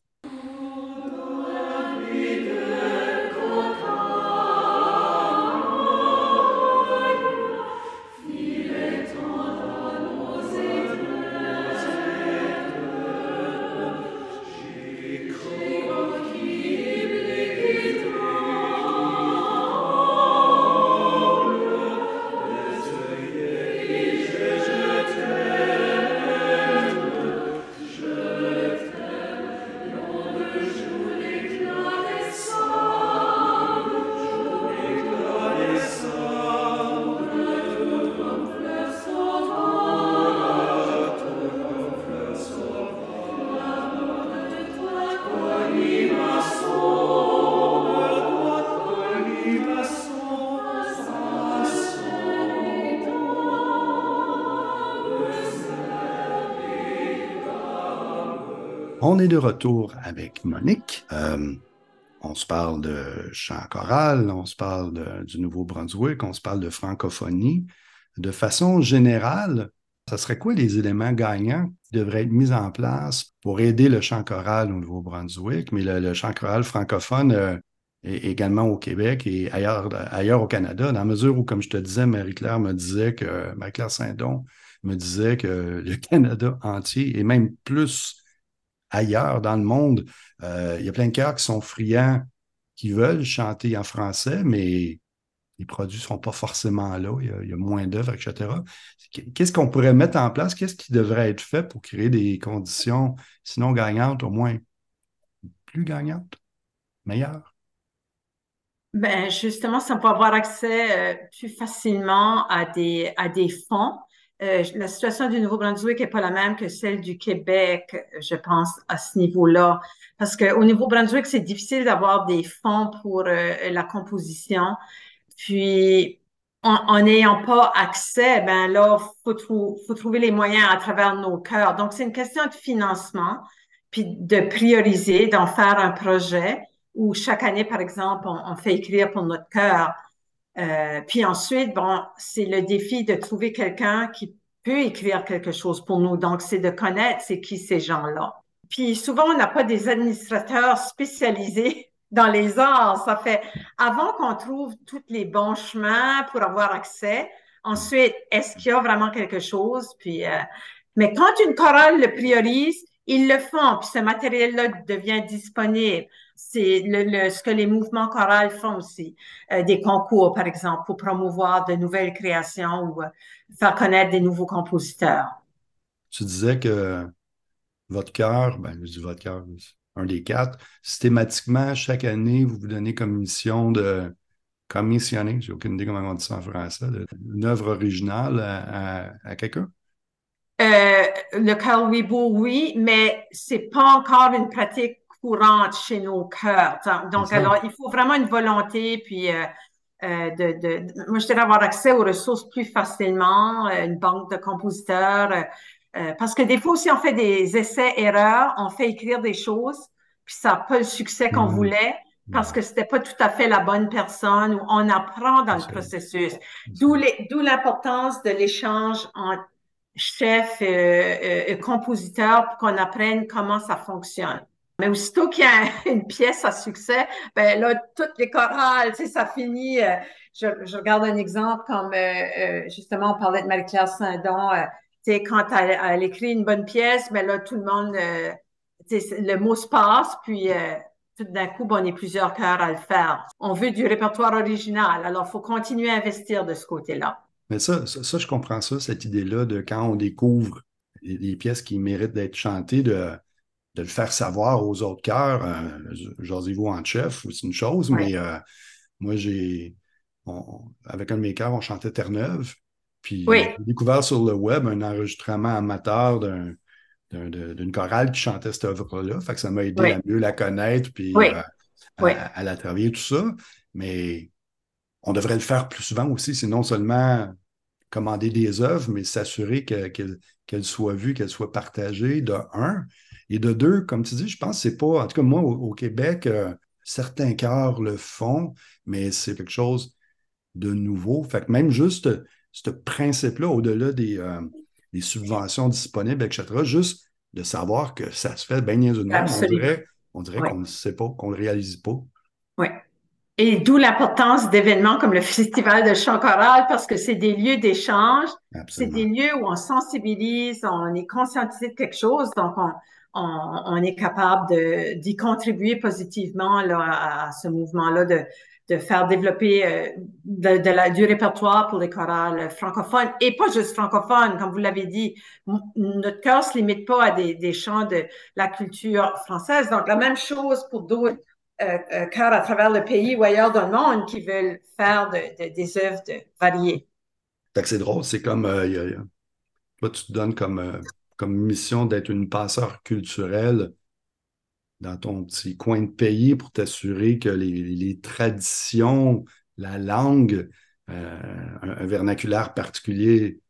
De retour avec Monique. Euh, on se parle de chant choral, on se parle du Nouveau-Brunswick, on se parle de francophonie. De façon générale, ce serait quoi les éléments gagnants qui devraient être mis en place pour aider le chant choral au Nouveau-Brunswick, mais le, chant choral francophone euh, également au Québec et ailleurs, ailleurs au Canada, dans la mesure où, comme je te disais, Marie-Claire me disait que, Marie-Claire Saint-Don me disait que le Canada entier, et même plus ailleurs dans le monde. Euh, il y a plein de chœurs qui sont friands, qui veulent chanter en français, mais les produits ne sont pas forcément là. Il y a, moins d'œuvres, etc. Qu'est-ce qu'on pourrait mettre en place? Qu'est-ce qui devrait être fait pour créer des conditions, sinon gagnantes, au moins plus gagnantes, meilleures? Ben, justement, ça peut avoir accès euh, plus facilement à des, à des fonds euh, la situation du Nouveau-Brunswick n'est pas la même que celle du Québec, je pense, à ce niveau-là. Parce qu'au Nouveau-Brunswick, c'est difficile d'avoir des fonds pour euh, la composition. Puis, en n'ayant pas accès, ben là, faut, faut trouver les moyens à travers nos cœurs. Donc, c'est une question de financement, puis de prioriser, d'en faire un projet où chaque année, par exemple, on, on fait écrire pour notre cœur euh, puis ensuite, bon, c'est le défi de trouver quelqu'un qui peut écrire quelque chose pour nous. Donc, c'est de connaître c'est qui ces gens-là. Puis souvent, on n'a pas des administrateurs spécialisés dans les arts. Ça fait avant qu'on trouve tous les bons chemins pour avoir accès. Ensuite, est-ce qu'il y a vraiment quelque chose? Puis, euh, mais quand une chorale le priorise, ils le font, puis ce matériel-là devient disponible. C'est le, ce que les mouvements chorales font aussi. Euh, des concours, par exemple, pour promouvoir de nouvelles créations ou euh, faire connaître des nouveaux compositeurs. Tu disais que votre cœur, ben, je dis votre cœur, un des quatre, systématiquement, chaque année, vous vous donnez comme mission de commissionner, j'ai aucune idée comment on dit ça en français, une œuvre originale à quelqu'un? Euh, le Carl oui, mais c'est pas encore une pratique courante chez nos cœurs. Donc, alors, il faut vraiment une volonté, puis euh, euh, de, de, moi, je dirais avoir accès aux ressources plus facilement, une banque de compositeurs, parce que des fois aussi, on fait des essais-erreurs, on fait écrire des choses, puis ça n'a pas le succès qu'on mm-hmm. voulait parce que c'était pas tout à fait la bonne personne ou on apprend dans le processus. D'où l'importance de l'échange entre chef, euh, euh, compositeur pour qu'on apprenne comment ça fonctionne. Mais aussitôt qu'il y a une pièce à succès, ben là, toutes les chorales, tu sais, ça finit. Euh, je, je, regarde un exemple comme, euh, justement, on parlait de Marie-Claire Saint-Don. tu sais, quand elle, écrit une bonne pièce, ben là, tout le monde, le mot se passe, puis tout d'un coup, on est plusieurs cœurs à le faire. On veut du répertoire original, alors il faut continuer à investir de ce côté-là. Mais ça, ça, je comprends ça, cette idée-là de quand on découvre des pièces qui méritent d'être chantées, de, de le faire savoir aux autres chœurs. Euh, vous en chef, c'est une chose, mais euh, moi, j'ai. avec un de mes chœurs, on chantait Terre-Neuve. Puis j'ai découvert sur le web un enregistrement amateur d'un d'une chorale qui chantait cette œuvre-là. Fait que ça m'a aidé à mieux la connaître, puis euh, à, la travailler, tout ça. Mais on devrait le faire plus souvent aussi, c'est non seulement commander des œuvres, mais s'assurer qu'elles soient vues, qu'elles soient partagées, de un. Et de deux, comme tu dis, je pense que c'est pas, en tout cas, moi, au, Québec, euh, certains chœurs le font, mais c'est quelque chose de nouveau. Fait que même juste ce principe-là, au-delà des, euh, subventions disponibles, etc. Juste de savoir que ça se fait bien niaiseusement. On dirait, on dirait qu'on ne sait pas, qu'on ne le réalise pas. Oui. Et d'où l'importance d'événements comme le Festival de chant choral, parce que c'est des lieux d'échange, c'est des lieux où on sensibilise, on est conscientisé de quelque chose, donc on, on, est capable d'y contribuer positivement là, à ce mouvement-là de, de faire développer euh, de, la, du répertoire pour les chorales francophones et pas juste francophones, comme vous l'avez dit. Notre cœur se limite pas à des, des, chants de la culture française. Donc, la même chose pour d'autres euh, euh chœurs à travers le pays ou ailleurs dans le monde qui veulent faire de, des œuvres variées. C'est drôle, c'est comme, euh, toi, tu te donnes comme, comme mission d'être une passeur culturelle dans ton petit coin de pays pour t'assurer que les, traditions, la langue, euh, un, vernaculaire particulier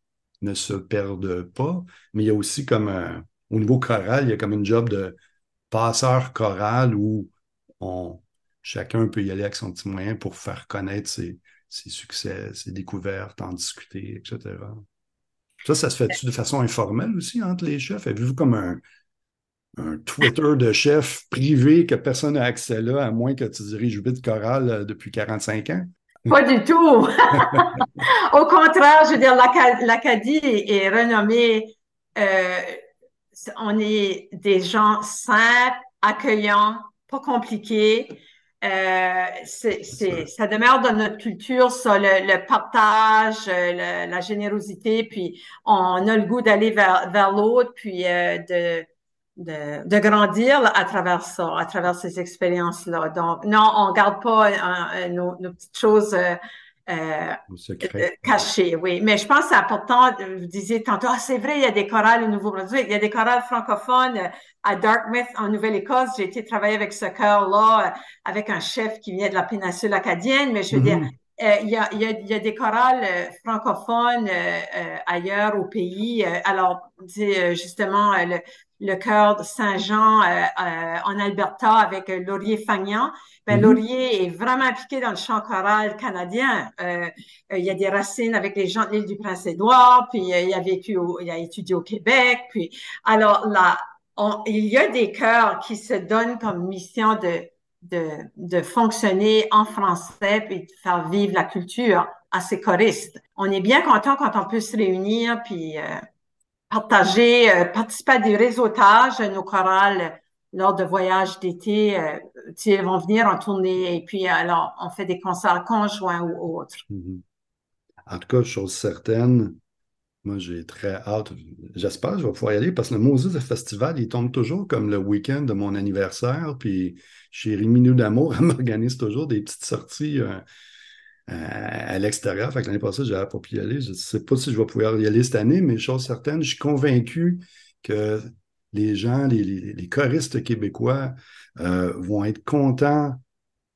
ne se perdent pas. Mais il y a aussi comme un, au niveau choral, il y a comme une job de passeur choral où on, chacun peut y aller avec son petit moyen pour faire connaître ses, succès, ses découvertes, en discuter, etc. Ça, ça se fait-tu de façon informelle aussi entre les chefs? Avez-vous comme un, Twitter de chef privé que personne n'a accès là, à moins que tu diriges de chorale euh, depuis 45 ans? Pas du tout. Au contraire, je veux dire, l'Acadie est, renommée. Euh, on est des gens simples, accueillants, pas compliqués. Euh, ça demeure dans notre culture, ça, le, partage, la générosité, puis on a le goût d'aller vers, vers l'autre, puis de de, grandir à travers ça, à travers ces expériences-là. Donc, non, on garde pas euh, nos, petites choses euh, euh, cachées, oui. Mais je pense que c'est important, vous disiez tantôt, ah, c'est vrai, il y a des chorales au Nouveau-Brunswick, il y a des chorales francophones à Dartmouth, en Nouvelle-Écosse. J'ai été travailler avec ce chœur-là, avec un chef qui vient de la péninsule acadienne, mais je veux dire, mm-hmm. il, y a, il, y a, il y, a, des chorales francophones ailleurs au pays. alors, justement, le, le chœur de Saint-Jean euh, euh, en Alberta avec euh, Laurier Fagnan. Ben, mm-hmm. Laurier est vraiment impliqué dans le chant choral canadien. il y a des racines avec les gens de l'île du Prince-Édouard, puis il a vécu, il a étudié au Québec. Puis alors là, il y a des chœurs qui se donnent comme mission de, de, de fonctionner en français puis de faire vivre la culture à ces choristes. On est bien content quand on peut se réunir puis partager, euh, participer à des réseautages, nos chorales lors de voyages d'été, euh, ils vont venir en tournée et puis alors on fait des concerts conjoints ou autres. Mm-hmm. En tout cas, chose certaine, moi j'ai très hâte. J'espère que je vais pouvoir y aller parce que le Moses Festival, il tombe toujours comme le week-end de mon anniversaire. Puis chez Rimino d'Amour, elle m'organise toujours des petites sorties. Euh, à, l'extérieur. Fait que l'année passée, j'avais pas pu y aller. Je ne sais pas si je vais pouvoir y aller cette année, mais chose certaine, je suis convaincu que les gens, les, choristes québécois euh, vont être contents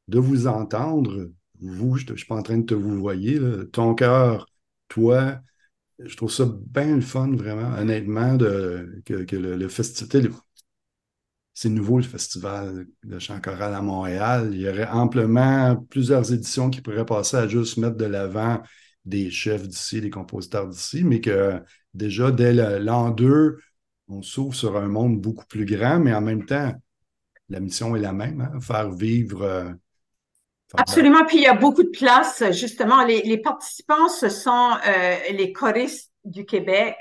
de vous entendre. Vous, je ne suis pas en train de te vous voyer, ton cœur, toi, je trouve ça bien le fun, vraiment, honnêtement, de, que, le, le c'est nouveau le festival de chant choral à Montréal. Il y aurait amplement plusieurs éditions qui pourraient passer à juste mettre de l'avant des chefs d'ici, des compositeurs d'ici, mais que déjà dès l'an 2, on s'ouvre sur un monde beaucoup plus grand, mais en même temps, la mission est la même, hein, faire vivre. Euh, Absolument. Puis il y a beaucoup de place. Justement, les, participants, ce sont euh, les choristes du Québec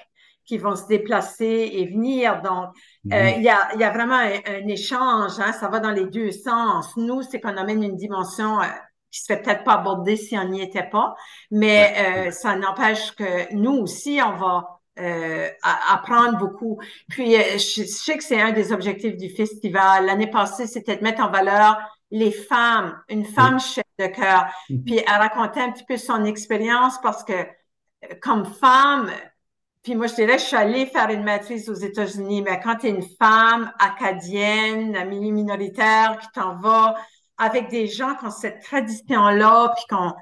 qui vont se déplacer et venir. Donc, euh, mhm. il, y a, il y a vraiment un, échange. Hein, ça va dans les deux sens. Nous, c'est qu'on amène une dimension euh, qui serait peut-être pas abordée si on n'y était pas, mais ça n'empêche que nous aussi, on va euh, apprendre beaucoup. Puis, je, je sais que c'est un des objectifs du festival. L'année passée, c'était de mettre en valeur les femmes, une femme chef de cœur. Mhm. Puis elle racontait un petit peu son expérience parce que euh, comme femme, puis moi je dirais, je suis allée faire une maîtrise aux États-Unis, mais quand tu es une femme acadienne, minoritaire, qui t'en va avec des gens qui ont cette tradition-là, puis qui ont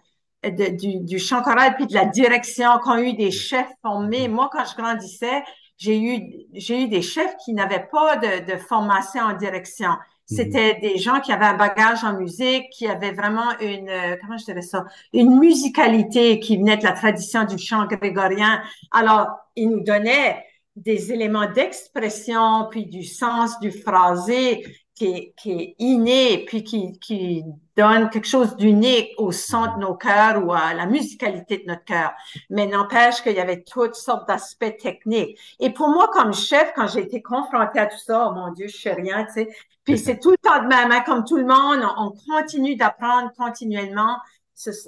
du, du chant choral, puis de la direction, qui ont eu des chefs formés. Moi, quand je grandissais, j'ai eu, j'ai eu des chefs qui n'avaient pas de, de formation en direction. Mhm. C'était des gens qui avaient un bagage en musique, qui avaient vraiment une, euh, comment je dirais ça, une musicalité qui venait de la tradition du chant grégorien. Alors, ils nous donnaient des éléments d'expression, puis du sens du phrasé qui est, qui est inné, puis qui, qui donne quelque chose d'unique au son de nos cœurs ou à la musicalité de notre cœur. Mais n'empêche qu'il y avait toutes sortes d'aspects techniques. Et pour moi, comme chef, quand j'ai été confrontée à tout ça, oh mon Dieu, je sais rien, tu sais, puis c'est tout le temps de même, hein, comme tout le monde, on, continue d'apprendre continuellement.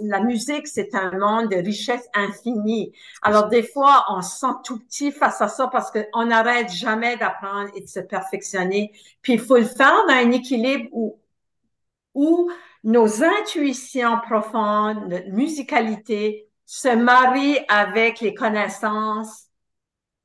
La musique, c'est un monde de richesse infinie. Alors des fois, on se sent tout petit face à ça parce qu'on n'arrête jamais d'apprendre et de se perfectionner. Puis il faut le faire dans un équilibre où, où nos intuitions profondes, notre musicalité se marient avec les connaissances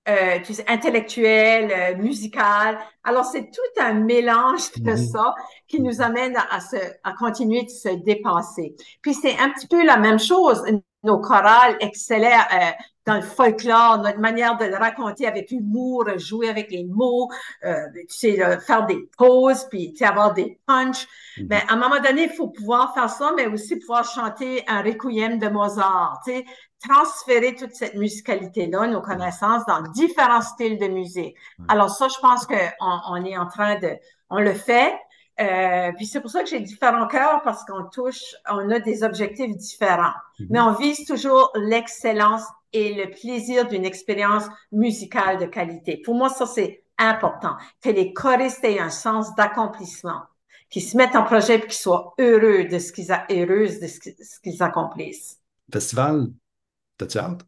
euh, tu sais, intellectuelle, euh, musicale. Alors, c'est tout un mélange de ça qui nous amène à, se, à continuer de se dépasser. Puis, c'est un petit peu la même chose. Nos chorales excellaient euh, dans le folklore, notre manière de le raconter avec humour, jouer avec les mots, euh, tu sais, faire des pauses, puis tu sais, avoir des punchs. Mhm. Mais à un moment donné, il faut pouvoir faire ça, mais aussi pouvoir chanter un requiem de Mozart, tu sais, transférer toute cette musicalité-là, nos connaissances dans différents styles de musique. Alors ça, je pense qu'on on est en train de, on le fait. Euh, puis c'est pour ça que j'ai différents cœurs parce qu'on touche, on a des objectifs différents. Mhm. Mais on vise toujours l'excellence et le plaisir d'une expérience musicale de qualité. Pour moi, ça, c'est important. Que les choristes aient un sens d'accomplissement, qu'ils se mettent en projet et qu'ils soient heureux de ce qu'ils, heureuses de ce qu'ils accomplissent. Festival T'as-tu hâte?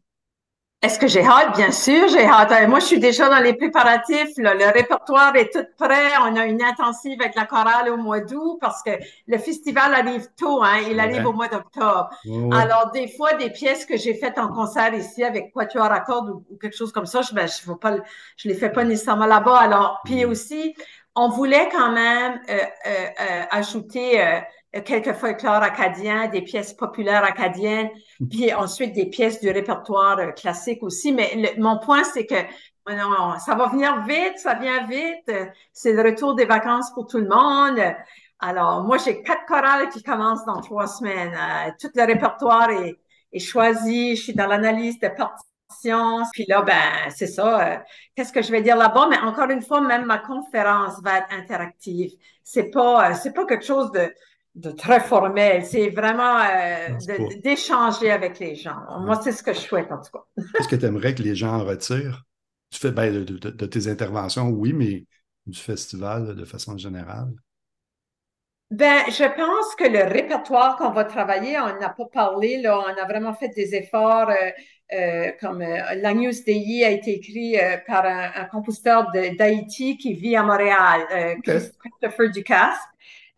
Est-ce que j'ai hâte? Bien sûr, j'ai hâte. Euh, moi, je suis déjà dans les préparatifs. Le répertoire est tout prêt. On a une intensive avec la chorale au mois d'août parce que le festival arrive tôt. Hein? Il arrive au mois d'octobre. Alors, des fois, des pièces que j'ai faites en concert ici avec Quatuor à cordes ou, quelque chose comme ça, je ben, je, pas, je les fais pas nécessairement là-bas. Alors, puis aussi, on voulait quand même euh, euh, ajouter quelques folklore acadiens, des pièces populaires acadiennes, puis ensuite des pièces du répertoire euh, classique aussi. Mais mon point, c'est que non, ça va venir vite, ça vient vite. C'est le retour des vacances pour tout le monde. Alors, moi, j'ai quatre chorales qui commencent dans trois semaines. Euh, tout le répertoire est, est choisi. Je suis dans l'analyse de partitions. Puis là, ben, c'est ça. Euh, qu'est-ce que je vais dire là-bas? Mais encore une fois, même ma conférence va être interactive. C'est pas, c'est pas quelque chose de, de très formel. C'est vraiment euh, d'échanger avec les gens. Moi, c'est ce que je souhaite, en tout cas. Qu'est-ce que tu aimerais que les gens en retirent? Tu fais ben, de, de, tes interventions, oui, mais du festival de façon générale? Ben, je pense que le répertoire qu'on va travailler, on n'a pas parlé, là, on a vraiment fait des efforts, euh, euh, comme euh, l'Agnus Dei a été écrit par un, compositeur d'Haïti qui vit à Montréal, Christopher Ducasse.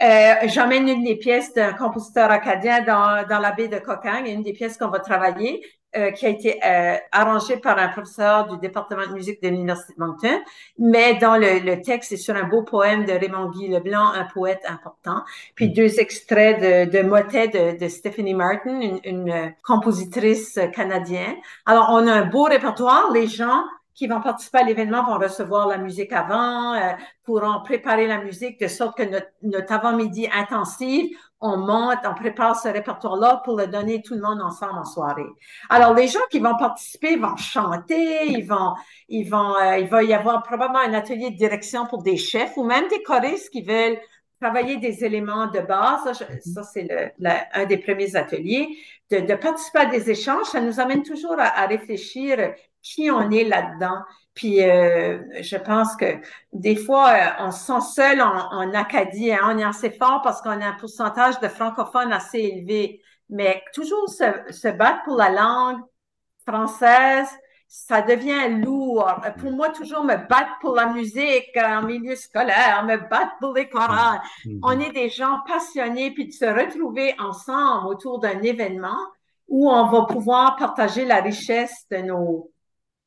Euh, j'emmène une des pièces d'un compositeur acadien dans, dans la baie de Cocagne, une des pièces qu'on va travailler, euh, qui a été euh, arrangée par un professeur du département de musique de l'Université de Moncton. Mais dans le, le texte, c'est sur un beau poème de Raymond Guy Leblanc, un poète important. Puis mm. deux extraits de, de motets de, de Stephanie Martin, une, une compositrice canadienne. Alors, on a un beau répertoire. Les gens qui vont participer à l'événement vont recevoir la musique avant, euh, pourront préparer la musique de sorte que notre, notre avant-midi intensive, on monte, on prépare ce répertoire-là pour le donner tout le monde ensemble en soirée. Alors, les gens qui vont participer vont chanter, ils vont, ils vont, euh, il va y avoir probablement un atelier de direction pour des chefs ou même des choristes qui veulent travailler des éléments de base. Ça, c'est le, un des premiers ateliers. De, de, participer à des échanges, ça nous amène toujours à, à réfléchir qui on est là-dedans. Puis euh, je pense que des fois, euh, on se sent seul en, en Acadie. Hein? On est assez fort parce qu'on a un pourcentage de francophones assez élevé. Mais toujours se, se battre pour la langue française, ça devient lourd. Pour moi, toujours me battre pour la musique en milieu scolaire, me battre pour les chorales. Mm-hmm. On est des gens passionnés, puis de se retrouver ensemble autour d'un événement où on va pouvoir partager la richesse de nos,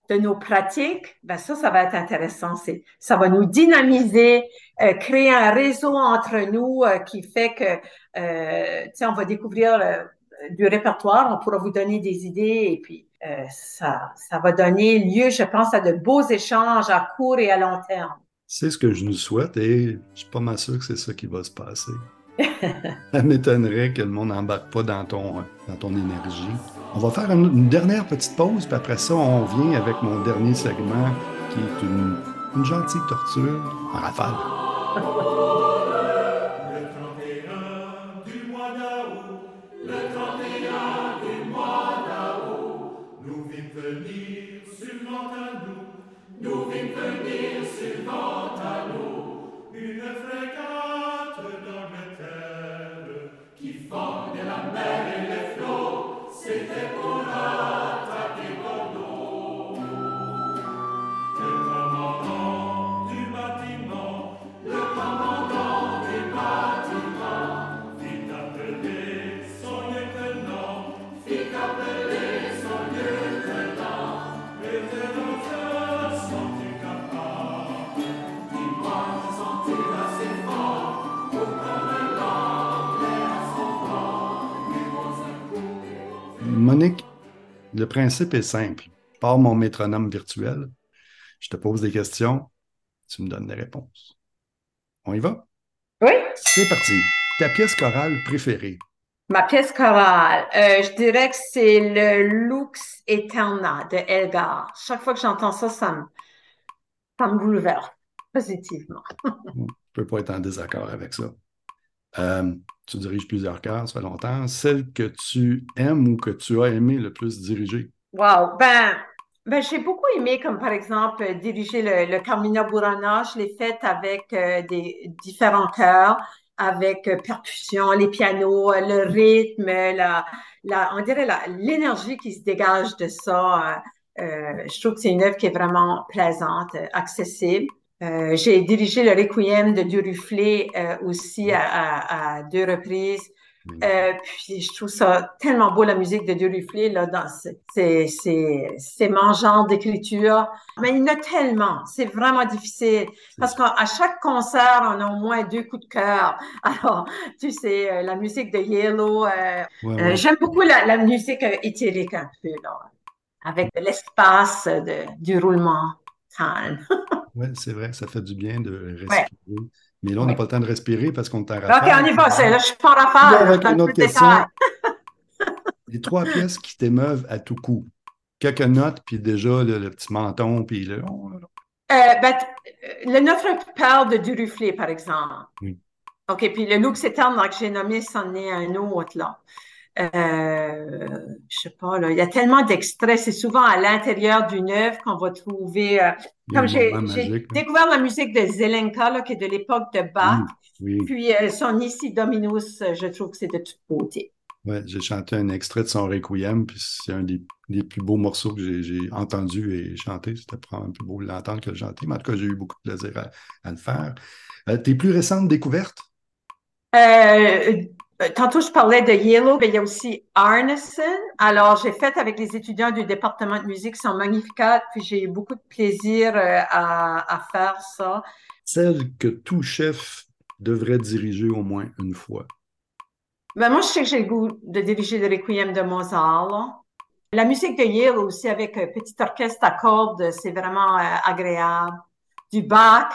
de nos pratiques, ben ça, ça va être intéressant. Ça va nous dynamiser, euh, créer un réseau entre nous euh, qui fait que, euh, tu sais, on va découvrir du répertoire, on pourra vous donner des idées et puis ça, va donner lieu, je pense, à de beaux échanges à court et à long terme. C'est ce que je nous souhaite et je suis pas mal sûr que c'est ça qui va se passer. ça m'étonnerait que le monde n'embarque pas dans ton énergie. On va faire une, dernière petite pause, puis après ça, on vient avec mon dernier segment qui est une, une gentille torture en rafale. le principe est simple. Par mon métronome virtuel, je te pose des questions, tu me donnes des réponses. On y va? Oui. C'est parti. Ta pièce chorale préférée? Ma pièce chorale, euh, je dirais que c'est le Lux Eterna de Elgar. Chaque fois que j'entends ça, ça me, ça me bouleverse positivement. je ne peux pas être en désaccord avec ça. Euh, tu diriges plusieurs chœurs, ça fait longtemps. Celle que tu aimes ou que tu as aimé le plus diriger? Wow! Ben, ben j'ai beaucoup aimé, comme par exemple, diriger le, le Carmina Burana. Je l'ai fait avec euh, des différents chœurs, avec euh, percussion, les pianos, le rythme, la, la, on dirait l'énergie qui se dégage de ça. Euh, je trouve que c'est une œuvre qui est vraiment plaisante, accessible. Euh, j'ai dirigé le Requiem de Duruflé euh, aussi à, à, à, deux reprises. Euh, puis je trouve ça tellement beau la musique de Duruflé là dans ces ces mangeants d'écriture. Mais il y en a tellement, c'est vraiment difficile parce qu'à chaque concert on a au moins deux coups de cœur. Alors tu sais euh, la musique de Yellow, euh, ouais, ouais. j'aime beaucoup la, la musique éthérique un peu là, avec l'espace du roulement calme. Oui, c'est vrai, ça fait du bien de respirer. Ouais. Mais là, on n'a ouais. pas le temps de respirer parce qu'on est en rafale. OK, on y va. Là, je suis pas en rafale. Avec une autre question. Les trois pièces qui t'émeuvent à tout coup. Quelques notes, puis déjà le, le petit menton, puis le... Euh, ben, le Notre Père de Duruflé, par exemple. Oui. OK, puis le Lux Éterne que j'ai nommé, c'en est un autre, là. Euh, je sais pas, là, il y a tellement d'extraits. C'est souvent à l'intérieur d'une œuvre qu'on va trouver. Euh, comme j'ai découvert la musique de Zelenka, là, qui est de l'époque de Bach. Oui, oui. Puis euh, son Ici Dominus, je trouve que c'est de toute beauté. Oui, j'ai chanté un extrait de son Requiem, puis c'est un des, des, plus beaux morceaux que j'ai entendu et chanté. C'était probablement plus beau de l'entendre que de chanter, mais en tout cas, j'ai eu beaucoup de plaisir à, à le faire. Euh, tes plus récentes découvertes? Euh, Tantôt, je parlais de Yellow, mais il y a aussi Arneson. Alors, j'ai fait avec les étudiants du département de musique, sont magnifiques, puis j'ai eu beaucoup de plaisir à, à, faire ça. Celle que tout chef devrait diriger au moins une fois. Ben, moi, je sais que j'ai le goût de diriger le Requiem de Mozart. Là. La musique de Yale aussi avec un petit orchestre à cordes, c'est vraiment agréable. Du Bach,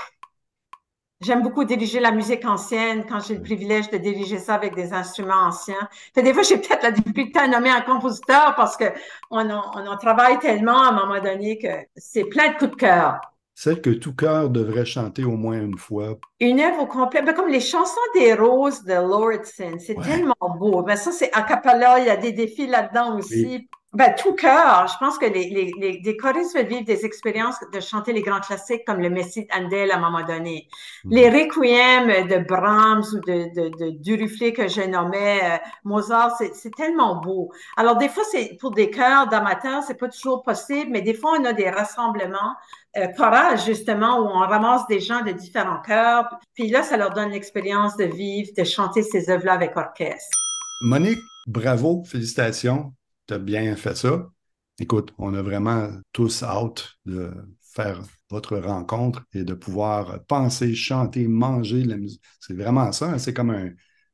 J'aime beaucoup diriger la musique ancienne quand j'ai le privilège de diriger ça avec des instruments anciens. des fois, j'ai peut-être la difficulté à nommer un compositeur parce que on en, on en travaille tellement à un moment donné que c'est plein de coups de cœur. Celle que tout cœur devrait chanter au moins une fois. Une œuvre au complet, ben, comme les chansons des roses de Lordson, c'est tellement beau. Ben, ça, c'est a cappella, il y a des défis là-dedans aussi. Ben, tout cœur. Je pense que les, les, les, les choristes veulent vivre des expériences de chanter les grands classiques comme le Messie d'Andel à un moment donné. Mm. Les requiem de Brahms ou de, de, de Duruflé que je nommais, euh, Mozart, c'est tellement beau. Alors, des fois, c'est pour des chœurs d'amateurs, c'est pas toujours possible, mais des fois, on a des rassemblements euh, chorales, justement, où on ramasse des gens de différents chœurs. Puis là, ça leur donne l'expérience de vivre, de chanter ces œuvres-là avec orchestre. Monique, bravo, félicitations tu bien fait ça. Écoute, on a vraiment tous hâte de faire votre rencontre et de pouvoir penser, chanter, manger la musique. C'est vraiment ça. Hein. C'est comme un,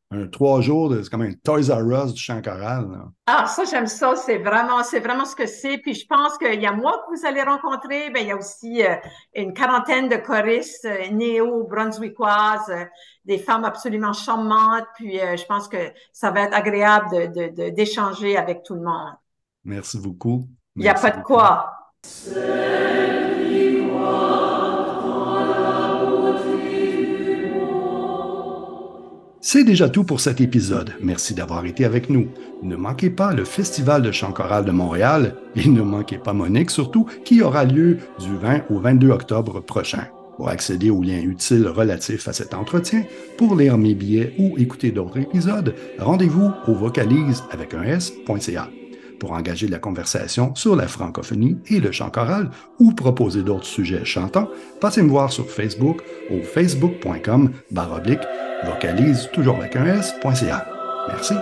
un trois jours, c'est comme un Toys R Us du chant choral. Ah, ça, j'aime ça. C'est vraiment, c'est vraiment ce que c'est. Puis je pense qu'il y a moi que vous allez rencontrer. mais il y a aussi euh, une quarantaine de choristes euh, néo-brunswickoises, euh, des femmes absolument charmantes. Puis je pense que ça va être agréable d'échanger de, avec tout le monde. Merci beaucoup. Il n'y a pas de quoi. C'est déjà tout pour cet épisode. Merci d'avoir été avec nous. Ne manquez pas le Festival de chant choral de Montréal et ne manquez pas Monique surtout qui aura lieu du 20 au 22 octobre prochain. Pour accéder aux liens utiles relatifs à cet entretien, pour lire mes billets ou écouter d'autres épisodes, rendez-vous au vocalise avec un s.ca pour engager la conversation sur la francophonie et le chant choral ou proposer d'autres sujets chantants, passez me voir sur Facebook au facebook.com baroblique vocalise toujours avec s.ca. Merci.